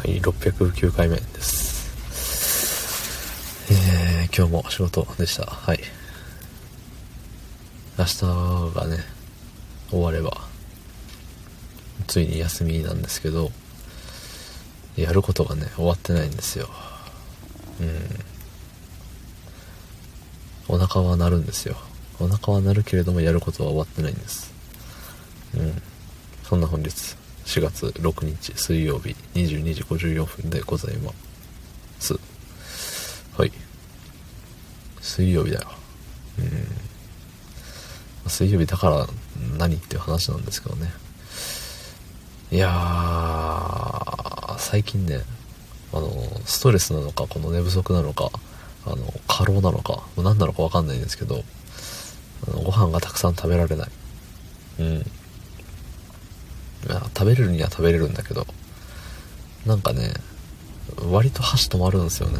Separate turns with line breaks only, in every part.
はい609回目です。えー、今日も仕事でした。はい。明日がね終わればついに休みなんですけどやることがね終わってないんですよ。うん。お腹は鳴るんですよ。お腹は鳴るけれどもやることは終わってないんです。うん。そんな本日。4月6日水曜日22時54分でございます。はい。水曜日だよ。うん。水曜日だから何っていう話なんですけどね。いやー最近ねあのストレスなのかこの寝不足なのかあの過労なのか何なのか分かんないんですけどあのご飯がたくさん食べられない。うん。食べれるには食べれるんだけどなんかね割と箸止まるんですよね。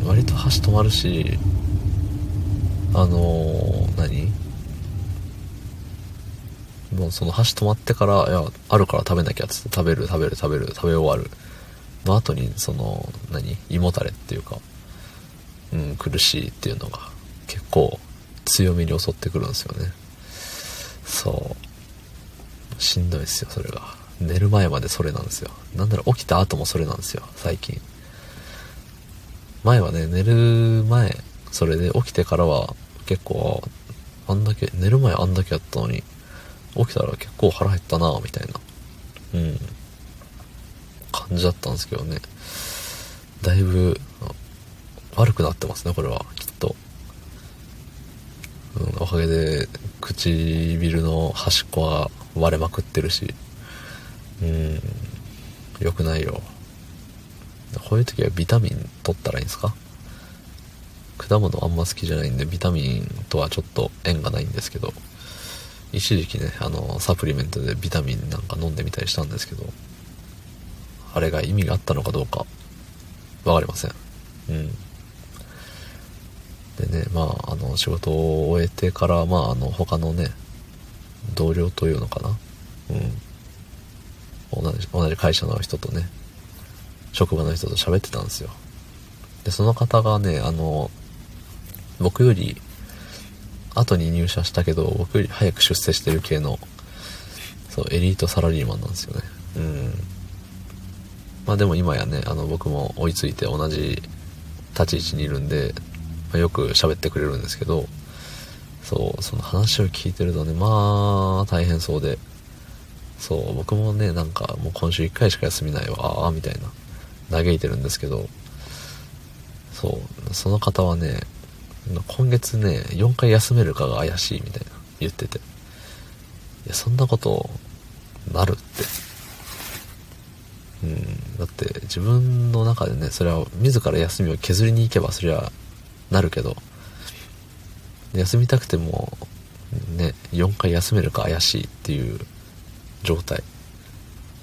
うん割と箸止まるしあのー、何？もうその箸止まってからいやあるから食べなきゃっつって食べる食べる食べる食べ終わる。の後にその何？胃もたれっていうかうん苦しいっていうのが結構強めに襲ってくるんですよね。そう。しんどいですよそれが。寝る前までそれなんですよ。なんなら起きた後もそれなんですよ最近。前はね寝る前それで起きてからは結構あんだけ寝る前あんだけやったのに起きたら結構腹減ったなみたいな。うん。感じだったんですけどね。だいぶ悪くなってますねこれはきっと、うん、おかげで唇の端っこが割れまくってるし。うん。良くないよ。こういう時はビタミン取ったらいいんですか？果物あんま好きじゃないんでビタミンとはちょっと縁がないんですけど。一時期ねあのサプリメントでビタミンなんか飲んでみたりしたんですけど。あれが意味があったのかどうか分かりません。うん。でねまああの仕事を終えてからまああの他のね同僚というのかな？うん。同じ同じ会社の人とね職場の人と喋ってたんですよ。でその方がねあの僕より後に入社したけど僕より早く出世してる系のそうエリートサラリーマンなんですよね。うん。まあでも今やねあの僕も追いついて同じ立ち位置にいるんで、まあ、よく喋ってくれるんですけどそうその話を聞いてるとねまあ大変そうで。そう僕もねなんかもう今週1回しか休みないわみたいな嘆いてるんですけど。そうその方はね今月ね4回休めるかが怪しいみたいな言ってて。いやそんなことなるって。うんだって自分の中でねそれは自ら休みを削りに行けばそりゃなるけど。休みたくてもね4回休めるか怪しいっていう状態。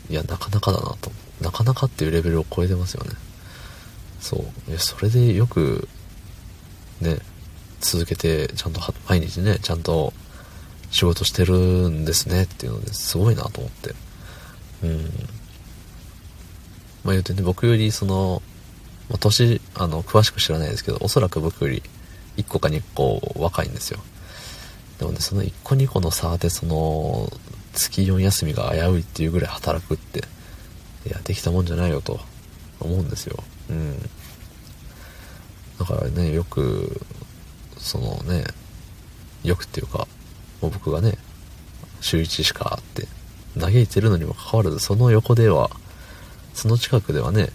いやなかなかだなと。なかなかっていうレベルを超えてますよね。そう。いやそれでよくね続けてちゃんと毎日ねちゃんと仕事してるんですねっていうのですごいなと思って。うん。まあ言うてね僕よりその、まあ、年あの詳しく知らないですけどおそらく僕より1個か2個若いんですよ。でもねその1個2個の差でその月4休みが危ういっていうぐらい働くっていやできたもんじゃないよと思うんですよ。うん。だからねよくそのねよくっていうかもう僕がね週1しかあって嘆いてるのにもかかわらずその横ではその近くではね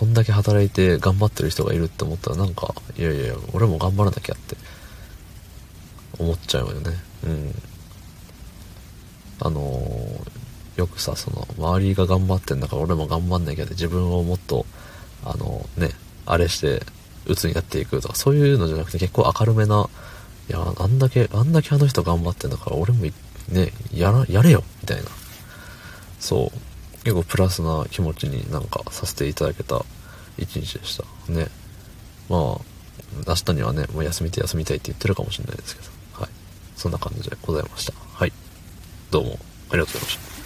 そんだけ働いて頑張ってる人がいるって思ったらなんかいやいや俺も頑張らなきゃって思っちゃうよね。うん。あのー、よくさその周りが頑張ってんだから俺も頑張んなきゃって自分をもっとあのねあれして鬱になっていくとかそういうのじゃなくて結構明るめないやあんだけあんだけあの人頑張ってんだから俺もねやらやれよみたいな。そう。結構プラスな気持ちになんかさせていただけた一日でした。ね。まあ明日にはねもう休みて休みたいって言ってるかもしれないですけど。はい。そんな感じでございました。はい。どうもありがとうございました。